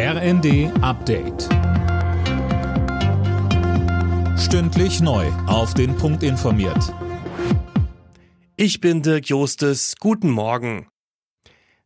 RND Update. Stündlich neu. Auf den Punkt informiert. Ich bin Dirk Jostes. Guten Morgen.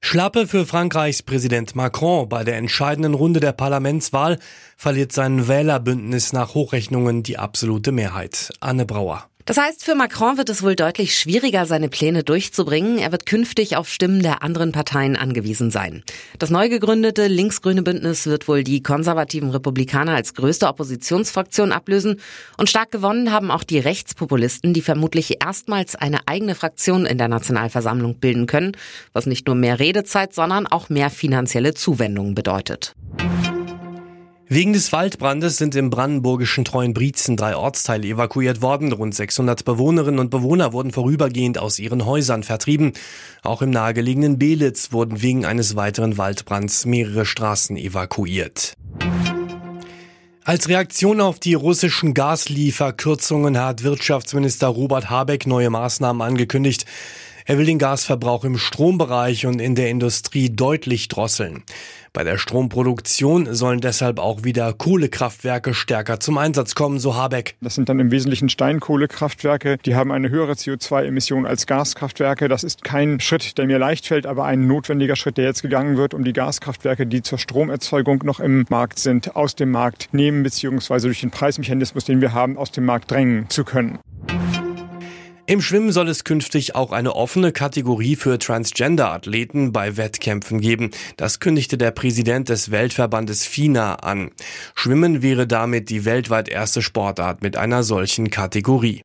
Schlappe für Frankreichs Präsident Macron. Bei der entscheidenden Runde der Parlamentswahl verliert sein Wählerbündnis nach Hochrechnungen die absolute Mehrheit. Anne Brauer. Das heißt, für Macron wird es wohl deutlich schwieriger, seine Pläne durchzubringen. Er wird künftig auf Stimmen der anderen Parteien angewiesen sein. Das neu gegründete linksgrüne Bündnis wird wohl die konservativen Republikaner als größte Oppositionsfraktion ablösen. Und stark gewonnen haben auch die Rechtspopulisten, die vermutlich erstmals eine eigene Fraktion in der Nationalversammlung bilden können, was nicht nur mehr Redezeit, sondern auch mehr finanzielle Zuwendungen bedeutet. Wegen des Waldbrandes sind im brandenburgischen Treuenbrietzen drei Ortsteile evakuiert worden. Rund 600 Bewohnerinnen und Bewohner wurden vorübergehend aus ihren Häusern vertrieben. Auch im nahegelegenen Belitz wurden wegen eines weiteren Waldbrands mehrere Straßen evakuiert. Als Reaktion auf die russischen Gaslieferkürzungen hat Wirtschaftsminister Robert Habeck neue Maßnahmen angekündigt. Er will den Gasverbrauch im Strombereich und in der Industrie deutlich drosseln. Bei der Stromproduktion sollen deshalb auch wieder Kohlekraftwerke stärker zum Einsatz kommen, so Habeck. Das sind dann im Wesentlichen Steinkohlekraftwerke. Die haben eine höhere CO2-Emission als Gaskraftwerke. Das ist kein Schritt, der mir leicht fällt, aber ein notwendiger Schritt, der jetzt gegangen wird, um die Gaskraftwerke, die zur Stromerzeugung noch im Markt sind, aus dem Markt nehmen bzw. durch den Preismechanismus, den wir haben, aus dem Markt drängen zu können. Im Schwimmen soll es künftig auch eine offene Kategorie für Transgender-Athleten bei Wettkämpfen geben. Das kündigte der Präsident des Weltverbandes FINA an. Schwimmen wäre damit die weltweit erste Sportart mit einer solchen Kategorie.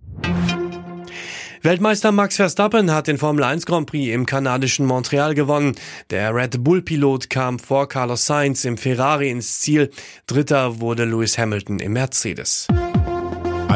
Weltmeister Max Verstappen hat den Formel 1 Grand Prix im kanadischen Montreal gewonnen. Der Red Bull Pilot kam vor Carlos Sainz im Ferrari ins Ziel. Dritter wurde Lewis Hamilton im Mercedes.